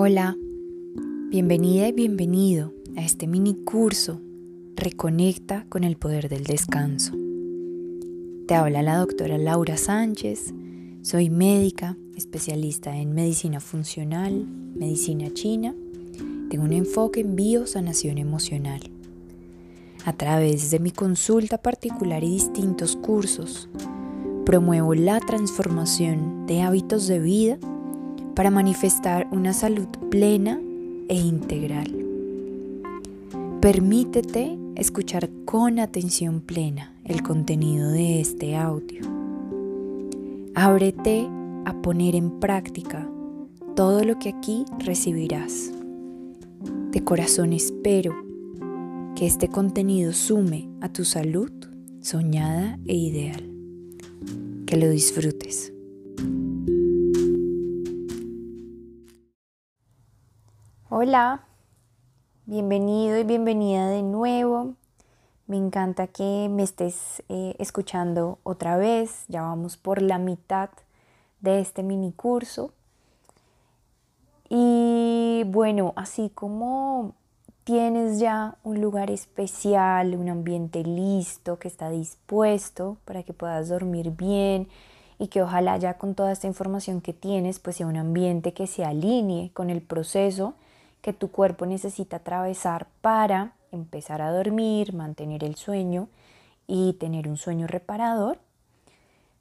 Hola, bienvenida y bienvenido a este mini curso Reconecta con el poder del descanso. Te habla la doctora Laura Sánchez, soy médica, especialista en medicina funcional, medicina china, tengo un enfoque en biosanación emocional. A través de mi consulta particular y distintos cursos, promuevo la transformación de hábitos de vida para manifestar una salud plena e integral. Permítete escuchar con atención plena el contenido de este audio. Ábrete a poner en práctica todo lo que aquí recibirás. De corazón espero que este contenido sume a tu salud soñada e ideal. Que lo disfrutes. Hola, bienvenido y bienvenida de nuevo. Me encanta que me estés eh, escuchando otra vez. Ya vamos por la mitad de este mini curso. Y bueno, así como tienes ya un lugar especial, un ambiente listo, que está dispuesto para que puedas dormir bien y que ojalá ya con toda esta información que tienes, pues sea un ambiente que se alinee con el proceso que tu cuerpo necesita atravesar para empezar a dormir, mantener el sueño y tener un sueño reparador,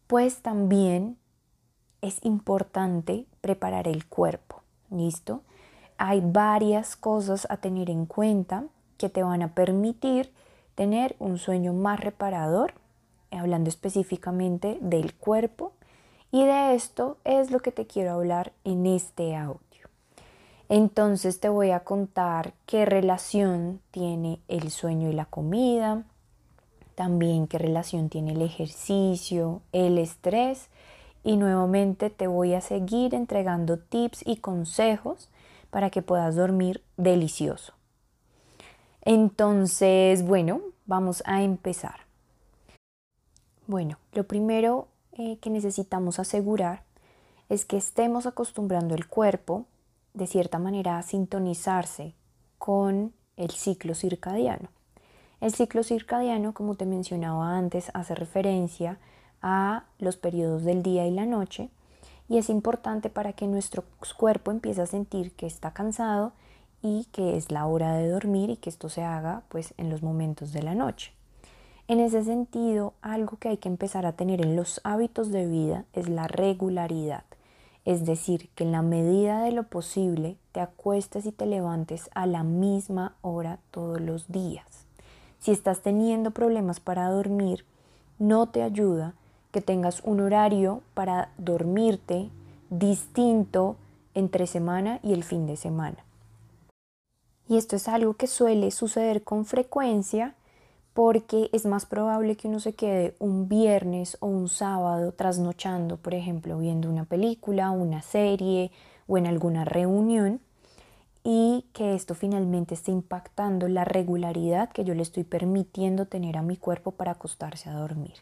pues también es importante preparar el cuerpo. ¿Listo? Hay varias cosas a tener en cuenta que te van a permitir tener un sueño más reparador, hablando específicamente del cuerpo. Y de esto es lo que te quiero hablar en este audio. Entonces te voy a contar qué relación tiene el sueño y la comida, también qué relación tiene el ejercicio, el estrés y nuevamente te voy a seguir entregando tips y consejos para que puedas dormir delicioso. Entonces, bueno, vamos a empezar. Bueno, lo primero eh, que necesitamos asegurar es que estemos acostumbrando el cuerpo de cierta manera sintonizarse con el ciclo circadiano. El ciclo circadiano, como te mencionaba antes, hace referencia a los periodos del día y la noche y es importante para que nuestro cuerpo empiece a sentir que está cansado y que es la hora de dormir y que esto se haga pues en los momentos de la noche. En ese sentido, algo que hay que empezar a tener en los hábitos de vida es la regularidad. Es decir, que en la medida de lo posible te acuestes y te levantes a la misma hora todos los días. Si estás teniendo problemas para dormir, no te ayuda que tengas un horario para dormirte distinto entre semana y el fin de semana. Y esto es algo que suele suceder con frecuencia porque es más probable que uno se quede un viernes o un sábado trasnochando, por ejemplo, viendo una película, una serie o en alguna reunión y que esto finalmente esté impactando la regularidad que yo le estoy permitiendo tener a mi cuerpo para acostarse a dormir.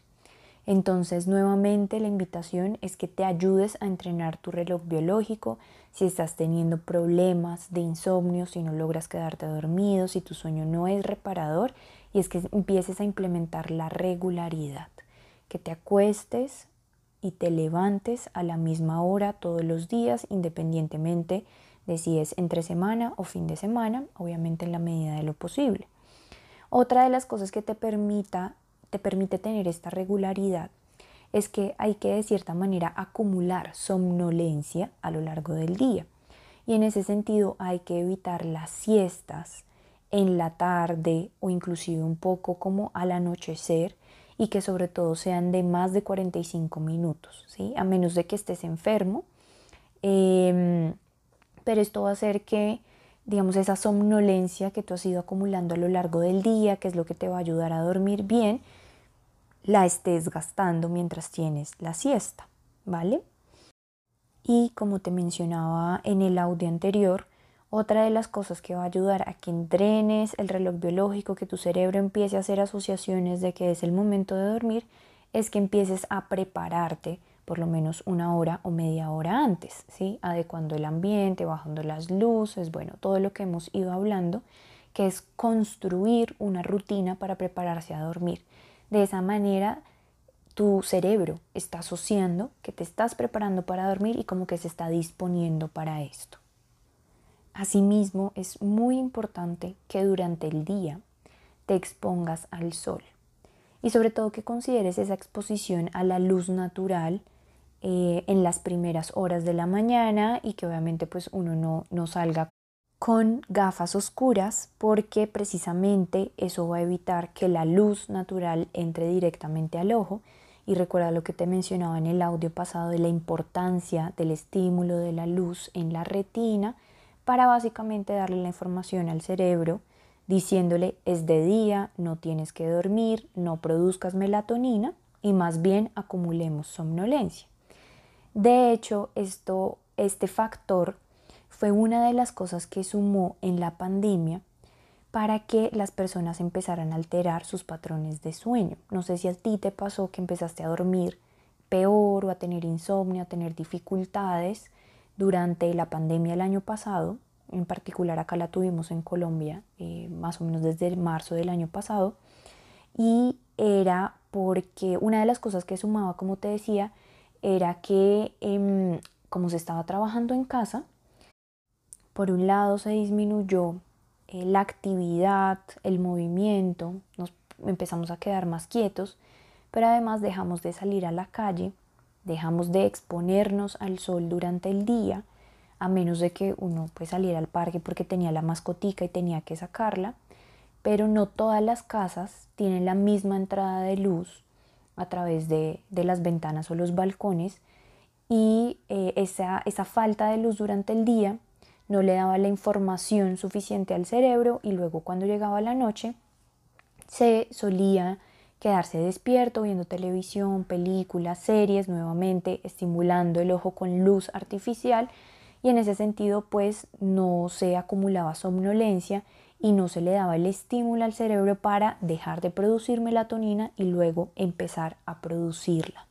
Entonces, nuevamente la invitación es que te ayudes a entrenar tu reloj biológico si estás teniendo problemas de insomnio, si no logras quedarte dormido, si tu sueño no es reparador, y es que empieces a implementar la regularidad, que te acuestes y te levantes a la misma hora todos los días, independientemente de si es entre semana o fin de semana, obviamente en la medida de lo posible. Otra de las cosas que te permita te permite tener esta regularidad es que hay que de cierta manera acumular somnolencia a lo largo del día. Y en ese sentido hay que evitar las siestas en la tarde o inclusive un poco como al anochecer y que sobre todo sean de más de 45 minutos, ¿sí? a menos de que estés enfermo. Em, pero esto va a hacer que, digamos, esa somnolencia que tú has ido acumulando a lo largo del día, que es lo que te va a ayudar a dormir bien, la estés gastando mientras tienes la siesta, ¿vale? Y como te mencionaba en el audio anterior, otra de las cosas que va a ayudar a que entrenes el reloj biológico, que tu cerebro empiece a hacer asociaciones de que es el momento de dormir, es que empieces a prepararte por lo menos una hora o media hora antes, ¿sí? adecuando el ambiente, bajando las luces, bueno, todo lo que hemos ido hablando, que es construir una rutina para prepararse a dormir. De esa manera, tu cerebro está asociando que te estás preparando para dormir y como que se está disponiendo para esto. Asimismo, es muy importante que durante el día te expongas al sol y sobre todo que consideres esa exposición a la luz natural eh, en las primeras horas de la mañana y que obviamente pues uno no, no salga con gafas oscuras porque precisamente eso va a evitar que la luz natural entre directamente al ojo. Y recuerda lo que te mencionaba en el audio pasado de la importancia del estímulo de la luz en la retina para básicamente darle la información al cerebro diciéndole es de día, no tienes que dormir, no produzcas melatonina y más bien acumulemos somnolencia. De hecho, esto, este factor fue una de las cosas que sumó en la pandemia para que las personas empezaran a alterar sus patrones de sueño. No sé si a ti te pasó que empezaste a dormir peor o a tener insomnio, a tener dificultades durante la pandemia el año pasado en particular acá la tuvimos en Colombia eh, más o menos desde marzo del año pasado y era porque una de las cosas que sumaba, como te decía, era que em, como se estaba trabajando en casa, por un lado se disminuyó eh, la actividad, el movimiento, nos empezamos a quedar más quietos, pero además dejamos de salir a la calle, dejamos de exponernos al sol durante el día, a menos de que uno pues saliera al parque porque tenía la mascotica y tenía que sacarla, pero no todas las casas tienen la misma entrada de luz a través de, las ventanas o los balcones y eh, esa, esa falta de luz durante el día no le daba la información suficiente al cerebro y luego cuando llegaba la noche se solía quedarse despierto viendo televisión, películas, series, nuevamente estimulando el ojo con luz artificial y en ese sentido pues no se acumulaba somnolencia y no se le daba el estímulo al cerebro para dejar de producir melatonina y luego empezar a producirla.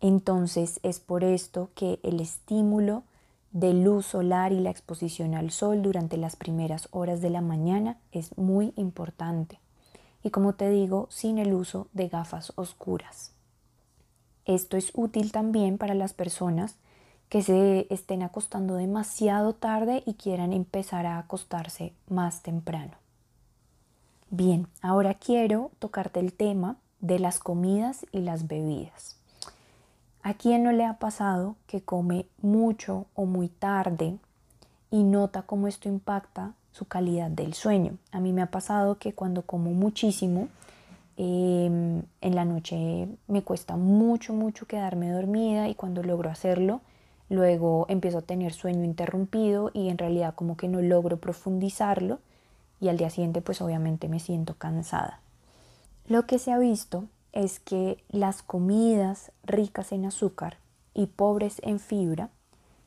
Entonces es por esto que el estímulo de luz solar y la exposición al sol durante las primeras horas de la mañana es muy importante. Y como te digo, sin el uso de gafas oscuras. Esto es útil también para las personas que se estén acostando demasiado tarde y quieran empezar a acostarse más temprano. Bien, ahora quiero tocarte el tema de las comidas y las bebidas. ¿A quién no le ha pasado que come mucho o muy tarde y nota cómo esto impacta su calidad del sueño? A mí me ha pasado que cuando como muchísimo, em, en la noche me cuesta mucho, mucho quedarme dormida y cuando logro hacerlo, luego empiezo a tener sueño interrumpido y en realidad como que no logro profundizarlo y al día siguiente pues obviamente me siento cansada. Lo que se ha visto es que las comidas ricas en azúcar y pobres en fibra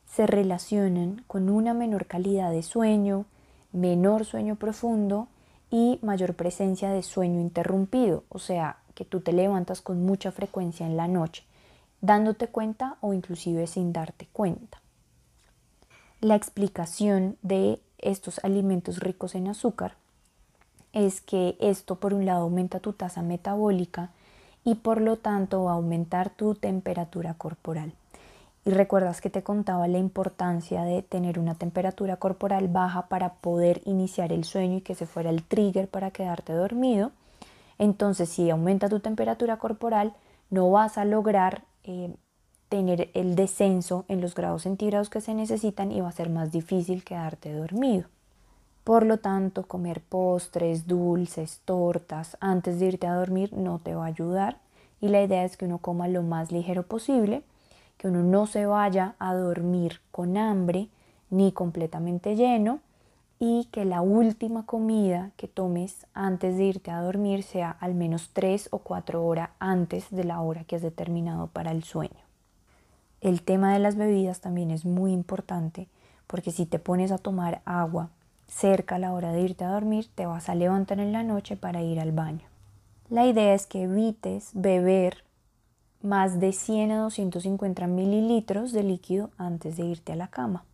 se relacionan con una menor calidad de sueño, menor sueño profundo y mayor presencia de sueño interrumpido, o sea, que tú te levantas con mucha frecuencia en la noche dándote cuenta o inclusive sin darte cuenta. La explicación de estos alimentos ricos en azúcar es que esto por un lado aumenta tu tasa metabólica y por lo tanto va a aumentar tu temperatura corporal. Y recuerdas que te contaba la importancia de tener una temperatura corporal baja para poder iniciar el sueño y que se fuera el trigger para quedarte dormido. Entonces, si aumenta tu temperatura corporal, no vas a lograr eh, tener el descenso en los grados centígrados que se necesitan y va a ser más difícil quedarte dormido. Por lo tanto, comer postres, dulces, tortas antes de irte a dormir no te va a ayudar y la idea es que uno coma lo más ligero posible, que uno no se vaya a dormir con hambre ni completamente lleno y que la última comida que tomes antes de irte a dormir sea al menos 3 o 4 horas antes de la hora que has determinado para el sueño. El tema de las bebidas también es muy importante porque si te pones a tomar agua cerca a la hora de irte a dormir, te vas a levantar en la noche para ir al baño. La idea es que evites beber más de 100 a 250 mililitros de líquido antes de irte a la cama.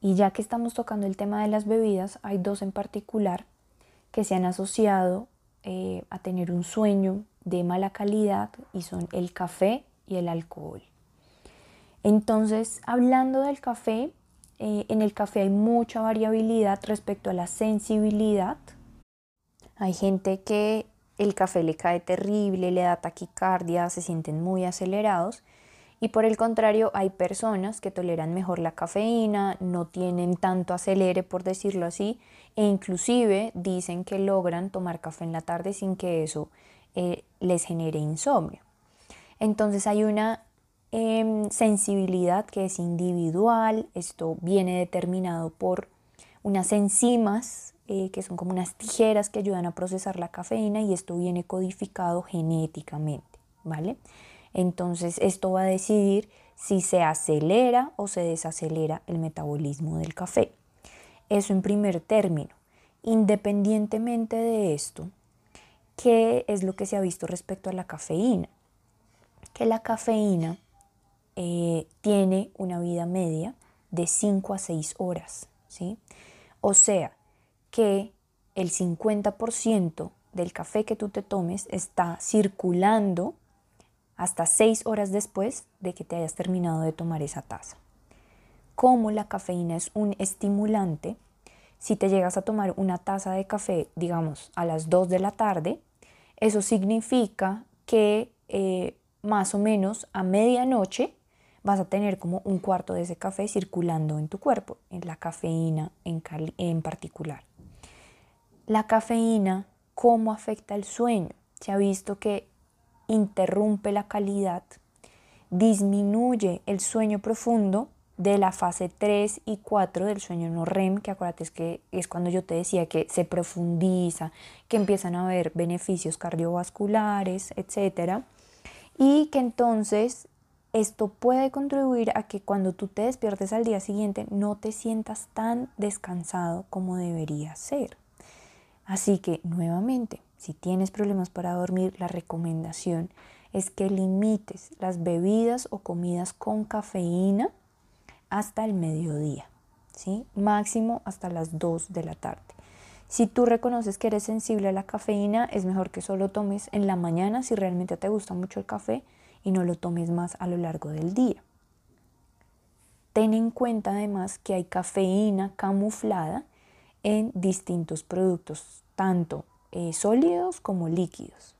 Y ya que estamos tocando el tema de las bebidas, hay dos en particular que se han asociado eh, a tener un sueño de mala calidad y son el café y el alcohol. Entonces, hablando del café, eh, en el café hay mucha variabilidad respecto a la sensibilidad. Hay gente que el café le cae terrible, le da taquicardia, se sienten muy acelerados. Y por el contrario, hay personas que toleran mejor la cafeína, no tienen tanto acelere, por decirlo así, e inclusive dicen que logran tomar café en la tarde sin que eso eh, les genere insomnio. Entonces hay una Em, sensibilidad que es individual, esto viene determinado por unas enzimas eh, que son como unas tijeras que ayudan a procesar la cafeína y esto viene codificado genéticamente, ¿vale? Entonces esto va a decidir si se acelera o se desacelera el metabolismo del café. Eso en primer término. Independientemente de esto, ¿qué es lo que se ha visto respecto a la cafeína? Que la cafeína eh, tiene una vida media de 5 a 6 horas. ¿sí? O sea que el 50% del café que tú te tomes está circulando hasta 6 horas después de que te hayas terminado de tomar esa taza. Como la cafeína es un estimulante, si te llegas a tomar una taza de café, digamos, a las 2 de la tarde, eso significa que eh, más o menos a medianoche vas a tener como un cuarto de ese café circulando en tu cuerpo, en la cafeína en, en particular. La cafeína, ¿cómo afecta el sueño? Se ha visto que interrumpe la calidad, disminuye el sueño profundo de la fase 3 y 4 del sueño no REM, que acuérdate es que es cuando yo te decía que se profundiza, que empiezan a haber beneficios cardiovasculares, etc. Y que entonces esto puede contribuir a que cuando tú te despiertes al día siguiente no te sientas tan descansado como debería ser. Así que nuevamente, si tienes problemas para dormir, la recomendación es que limites las bebidas o comidas con cafeína hasta el mediodía, ¿sí? máximo hasta las 2 de la tarde. Si tú reconoces que eres sensible a la cafeína, es mejor que solo tomes en la mañana si realmente te gusta mucho el café y no lo tomes más a lo largo del día. Ten en cuenta además que hay cafeína camuflada en distintos productos, tanto eh, sólidos como líquidos.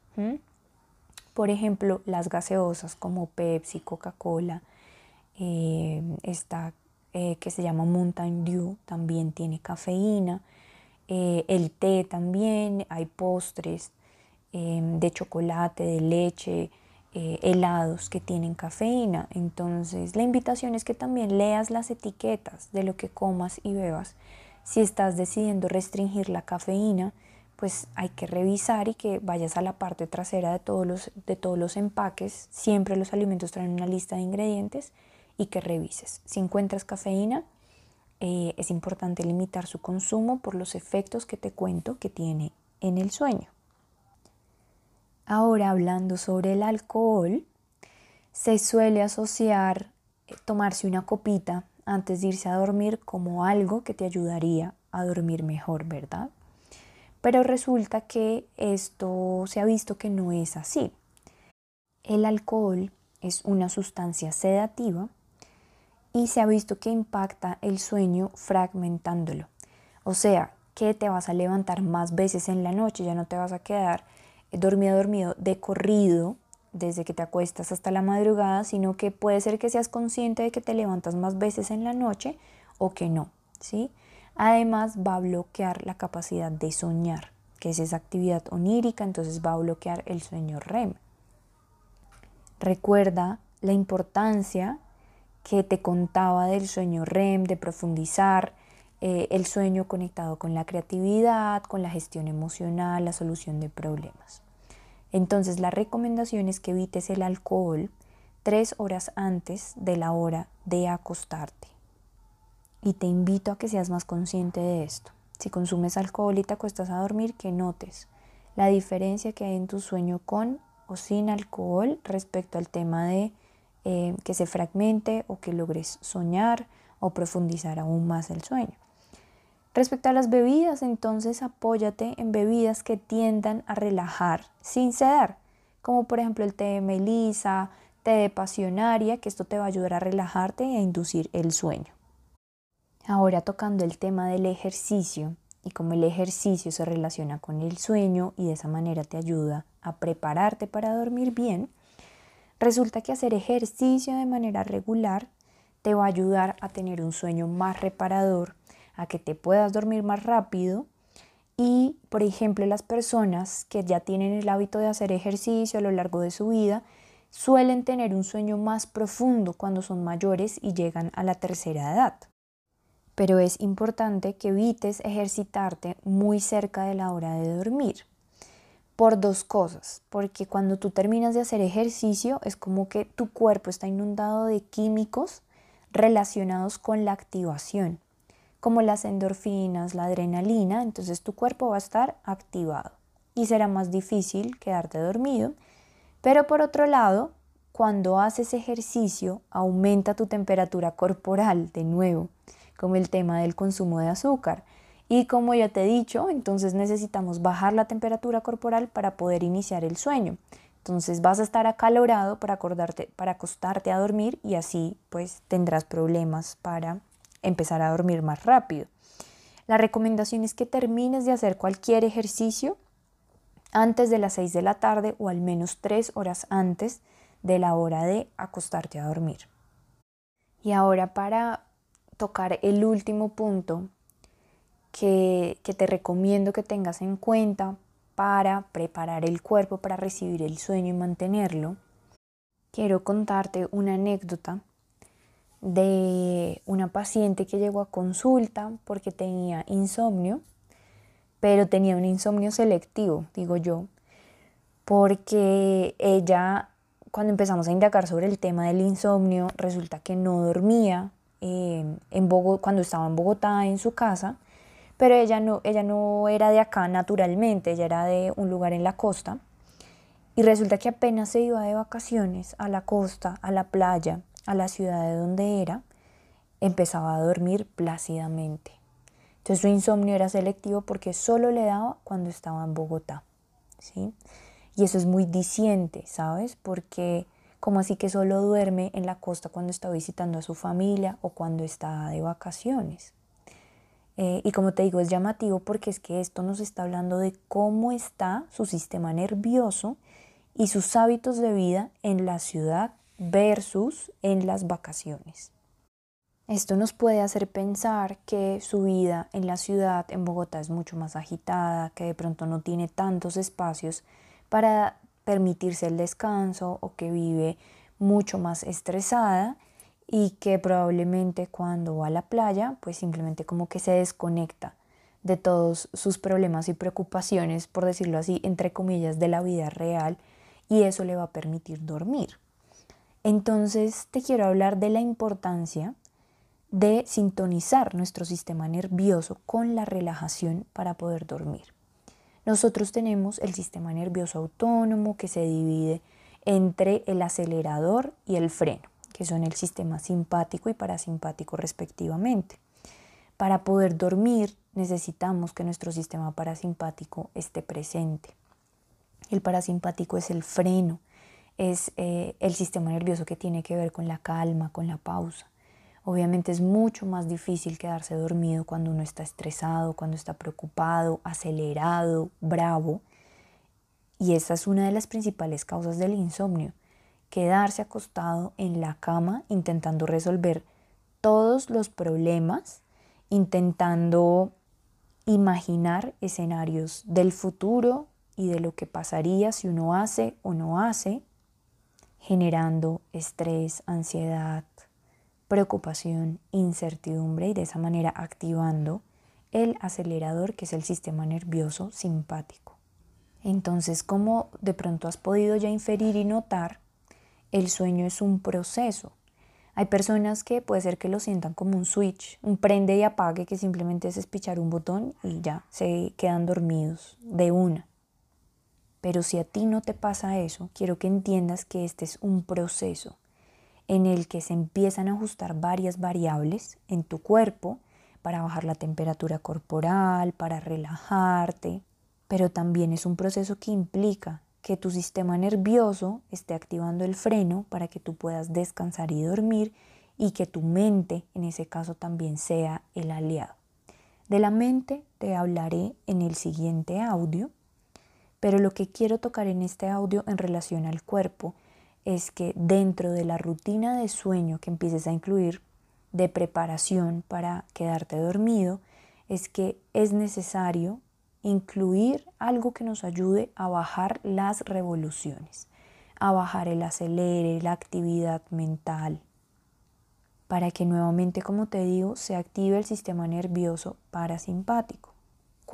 Por ejemplo, las gaseosas como Pepsi, Coca-Cola, eh, esta eh, que se llama Mountain Dew también tiene cafeína, el té también, hay postres de chocolate, de leche, helados que tienen cafeína. Entonces la invitación es que también leas las etiquetas de lo que comas y bebas. Si estás decidiendo restringir la cafeína, pues hay que revisar y que vayas a la parte trasera de todos los, de todos los empaques. Siempre los alimentos traen una lista de ingredientes y que revises. Si encuentras cafeína, eh, es importante limitar su consumo por los efectos que te cuento que tiene en el sueño. Ahora hablando sobre el alcohol, se suele asociar eh, tomarse una copita antes de irse a dormir como algo que te ayudaría a dormir mejor, ¿verdad? Pero resulta que esto se ha visto que no es así. El alcohol es una sustancia sedativa y se ha visto que impacta el sueño fragmentándolo. O sea, que te vas a levantar más veces en la noche, ya no te vas a quedar dormido, dormido de corrido desde que te acuestas hasta la madrugada, sino que puede ser que seas consciente de que te levantas más veces en la noche o que no, ¿sí? Además va a bloquear la capacidad de soñar, que es esa actividad onírica, entonces va a bloquear el sueño REM. Recuerda la importancia que te contaba del sueño REM, de profundizar, eh, el sueño conectado con la creatividad, con la gestión emocional, la solución de problemas. Entonces la recomendación es que evites el alcohol tres horas antes de la hora de acostarte. Y te invito a que seas más consciente de esto. Si consumes alcohol y te acuestas a dormir, que notes la diferencia que hay en tu sueño con o sin alcohol respecto al tema de eh, que se fragmente o que logres soñar o profundizar aún más el sueño. Respecto a las bebidas, entonces apóyate en bebidas que tiendan a relajar sin ceder, como por ejemplo el té de melisa, té de pasionaria, que esto te va a ayudar a relajarte e inducir el sueño. Ahora tocando el tema del ejercicio y cómo el ejercicio se relaciona con el sueño y de esa manera te ayuda a prepararte para dormir bien, resulta que hacer ejercicio de manera regular te va a ayudar a tener un sueño más reparador, a que te puedas dormir más rápido y, por ejemplo, las personas que ya tienen el hábito de hacer ejercicio a lo largo de su vida suelen tener un sueño más profundo cuando son mayores y llegan a la tercera edad pero es importante que evites ejercitarte muy cerca de la hora de dormir. Por dos cosas, porque cuando tú terminas de hacer ejercicio es como que tu cuerpo está inundado de químicos relacionados con la activación, como las endorfinas, la adrenalina, entonces tu cuerpo va a estar activado y será más difícil quedarte dormido. Pero por otro lado, cuando haces ejercicio aumenta tu temperatura corporal de nuevo como el tema del consumo de azúcar. Y como ya te he dicho, entonces necesitamos bajar la temperatura corporal para poder iniciar el sueño. Entonces vas a estar acalorado para, acordarte, para acostarte a dormir y así pues tendrás problemas para empezar a dormir más rápido. La recomendación es que termines de hacer cualquier ejercicio antes de las 6 de la tarde o al menos 3 horas antes de la hora de acostarte a dormir. Y ahora para tocar el último punto que, te recomiendo que tengas en cuenta para preparar el cuerpo para recibir el sueño y mantenerlo, quiero contarte una anécdota de una paciente que llegó a consulta porque tenía insomnio, pero tenía un insomnio selectivo, digo yo, porque ella, cuando empezamos a indagar sobre el tema del insomnio, resulta que no dormía en cuando estaba en Bogotá, en su casa, pero ella no, ella no era de acá naturalmente, ella era de un lugar en la costa. Y resulta que apenas se iba de vacaciones a la costa, a la playa, a la ciudad de donde era, empezaba a dormir plácidamente. Entonces su insomnio era selectivo porque solo le daba cuando estaba en Bogotá. ¿sí? Y eso es muy diciente, ¿sabes? Porque como así que solo duerme en la costa cuando está visitando a su familia o cuando está de vacaciones. Eh, y como te digo, es llamativo porque es que esto nos está hablando de cómo está su sistema nervioso y sus hábitos de vida en la ciudad versus en las vacaciones. Esto nos puede hacer pensar que su vida en la ciudad, en Bogotá, es mucho más agitada, que de pronto no tiene tantos espacios para permitirse el descanso o que vive mucho más estresada y que probablemente cuando va a la playa pues simplemente como que se desconecta de todos sus problemas y preocupaciones, por decirlo así, entre comillas, de la vida real y eso le va a permitir dormir. Entonces te quiero hablar de la importancia de sintonizar nuestro sistema nervioso con la relajación para poder dormir. Nosotros tenemos el sistema nervioso autónomo que se divide entre el acelerador y el freno, que son el sistema simpático y parasimpático respectivamente. Para poder dormir necesitamos que nuestro sistema parasimpático esté presente. El parasimpático es el freno, es eh, el sistema nervioso que tiene que ver con la calma, con la pausa. Obviamente es mucho más difícil quedarse dormido cuando uno está estresado, cuando está preocupado, acelerado, bravo. Y esa es una de las principales causas del insomnio. Quedarse acostado en la cama intentando resolver todos los problemas, intentando imaginar escenarios del futuro y de lo que pasaría si uno hace o no hace, generando estrés, ansiedad, preocupación, incertidumbre y de esa manera activando el acelerador que es el sistema nervioso simpático. Entonces, como de pronto has podido ya inferir y notar, el sueño es un proceso. Hay personas que puede ser que lo sientan como un switch, un prende y apague que simplemente es espichar un botón y ya se quedan dormidos de una. Pero si a ti no te pasa eso, quiero que entiendas que este es un proceso en el que se empiezan a ajustar varias variables en tu cuerpo para bajar la temperatura corporal, para relajarte, pero también es un proceso que implica que tu sistema nervioso esté activando el freno para que tú puedas descansar y dormir y que tu mente en ese caso también sea el aliado. De la mente te hablaré en el siguiente audio, pero lo que quiero tocar en este audio en relación al cuerpo es que dentro de la rutina de sueño que empieces a incluir de preparación para quedarte dormido, es que es necesario incluir algo que nos ayude a bajar las revoluciones, a bajar el acelere, la actividad mental, para que nuevamente, como te digo, se active el sistema nervioso parasimpático.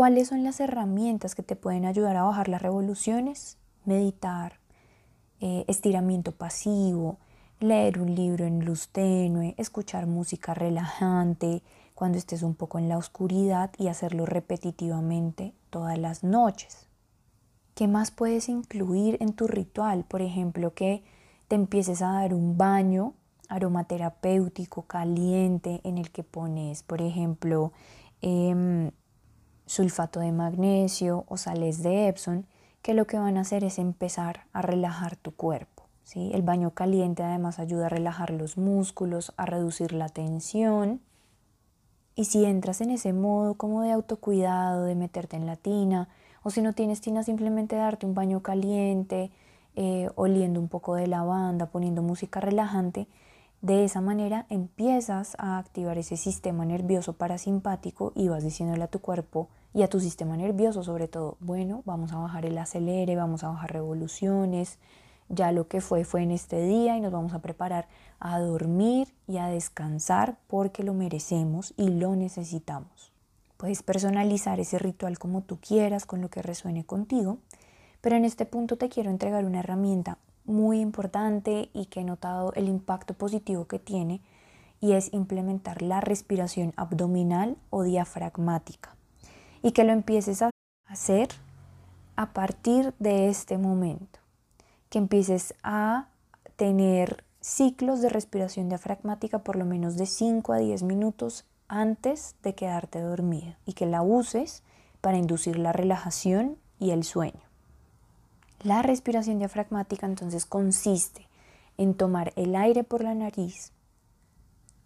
¿Cuáles son las herramientas que te pueden ayudar a bajar las revoluciones? Meditar, eh, estiramiento pasivo, leer un libro en luz tenue, escuchar música relajante cuando estés un poco en la oscuridad y hacerlo repetitivamente todas las noches. ¿Qué más puedes incluir en tu ritual? Por ejemplo, que te empieces a dar un baño aromaterapéutico caliente en el que pones, por ejemplo, em, sulfato de magnesio o sales de Epsom, que lo que van a hacer es empezar a relajar tu cuerpo. ¿sí? El baño caliente además ayuda a relajar los músculos, a reducir la tensión. Y si entras en ese modo como de autocuidado, de meterte en la tina, o si no tienes tina, simplemente darte un baño caliente, eh, oliendo un poco de lavanda, poniendo música relajante, de esa manera empiezas a activar ese sistema nervioso parasimpático y vas diciéndole a tu cuerpo y a tu sistema nervioso sobre todo, bueno, vamos a bajar el acelere, vamos a bajar revoluciones, ya lo que fue fue en este día y nos vamos a preparar a dormir y a descansar porque lo merecemos y lo necesitamos. Puedes personalizar ese ritual como tú quieras, con lo que resuene contigo, pero en este punto te quiero entregar una herramienta muy importante y que he notado el impacto positivo que tiene y es implementar la respiración abdominal o diafragmática. Y que lo empieces a hacer a partir de este momento, que empieces a tener ciclos de respiración diafragmática por lo menos de 5 a 10 minutos antes de quedarte dormido. Y que la uses para inducir la relajación y el sueño. La respiración diafragmática entonces consiste en tomar el aire por la nariz,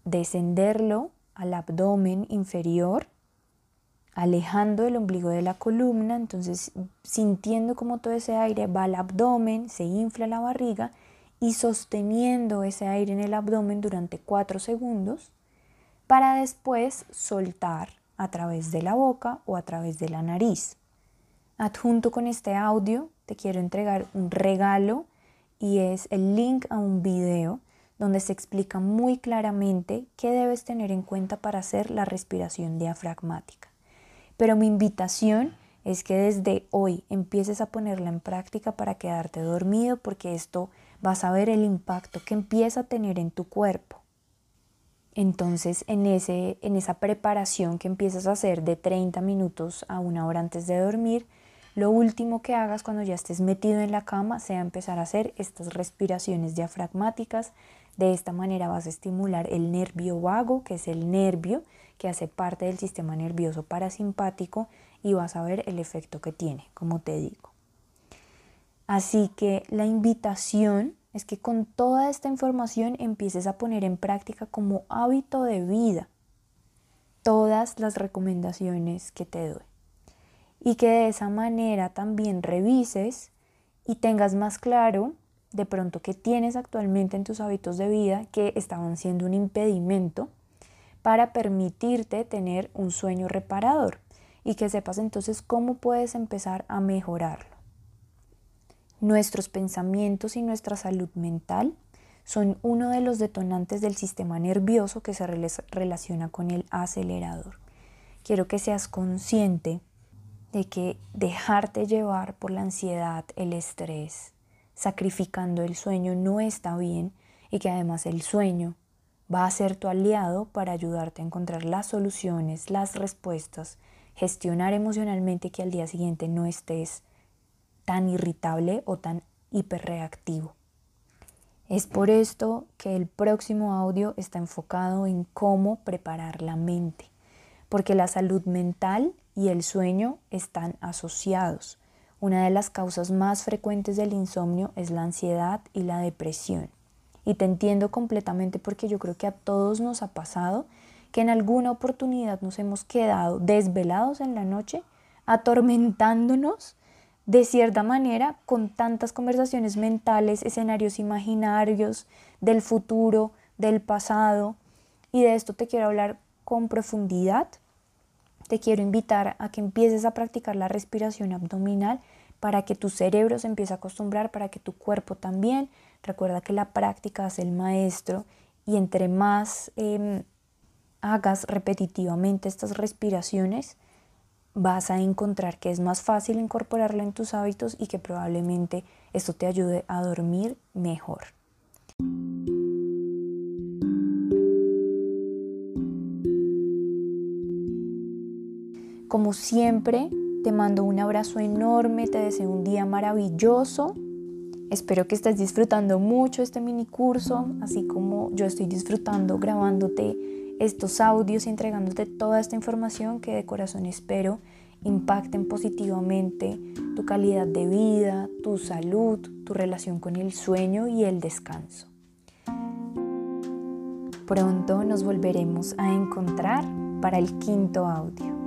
descenderlo al abdomen inferior, alejando el ombligo de la columna, entonces sintiendo como todo ese aire va al abdomen, se infla la barriga y sosteniendo ese aire en el abdomen durante 4 segundos para después soltar a través de la boca o a través de la nariz. Adjunto con este audio te quiero entregar un regalo y es el link a un video donde se explica muy claramente qué debes tener en cuenta para hacer la respiración diafragmática. Pero mi invitación es que desde hoy empieces a ponerla en práctica para quedarte dormido porque esto vas a ver el impacto que empieza a tener en tu cuerpo. Entonces, en, ese, en esa preparación que empiezas a hacer de 30 minutos a una hora antes de dormir, lo último que hagas cuando ya estés metido en la cama sea empezar a hacer estas respiraciones diafragmáticas. De esta manera vas a estimular el nervio vago, que es el nervio que hace parte del sistema nervioso parasimpático y vas a ver el efecto que tiene, como te digo. Así que la invitación es que con toda esta información empieces a poner en práctica como hábito de vida todas las recomendaciones que te doy y que de esa manera también revises y tengas más claro de pronto que tienes actualmente en tus hábitos de vida que estaban siendo un impedimento para permitirte tener un sueño reparador y que sepas entonces cómo puedes empezar a mejorarlo. Nuestros pensamientos y nuestra salud mental son uno de los detonantes del sistema nervioso que se relaciona con el acelerador. Quiero que seas consciente de que dejarte llevar por la ansiedad, el estrés, sacrificando el sueño no está bien y que además el sueño va a ser tu aliado para ayudarte a encontrar las soluciones, las respuestas, gestionar emocionalmente que al día siguiente no estés tan irritable o tan hiperreactivo. Es por esto que el próximo audio está enfocado en cómo preparar la mente, porque la salud mental y el sueño están asociados. Una de las causas más frecuentes del insomnio es la ansiedad y la depresión. Y te entiendo completamente porque yo creo que a todos nos ha pasado que en alguna oportunidad nos hemos quedado desvelados en la noche, atormentándonos de cierta manera con tantas conversaciones mentales, escenarios imaginarios del futuro, del pasado. Y de esto te quiero hablar con profundidad. Te quiero invitar a que empieces a practicar la respiración abdominal para que tu cerebro se empiece a acostumbrar, para que tu cuerpo también. Recuerda que la práctica es el maestro y entre más em, hagas repetitivamente estas respiraciones, vas a encontrar que es más fácil incorporarla en tus hábitos y que probablemente esto te ayude a dormir mejor. Como siempre, te mando un abrazo enorme, te deseo un día maravilloso. Espero que estés disfrutando mucho este mini curso, así como yo estoy disfrutando grabándote estos audios y entregándote toda esta información que de corazón espero impacten positivamente tu calidad de vida, tu salud, tu relación con el sueño y el descanso. Pronto nos volveremos a encontrar para el quinto audio.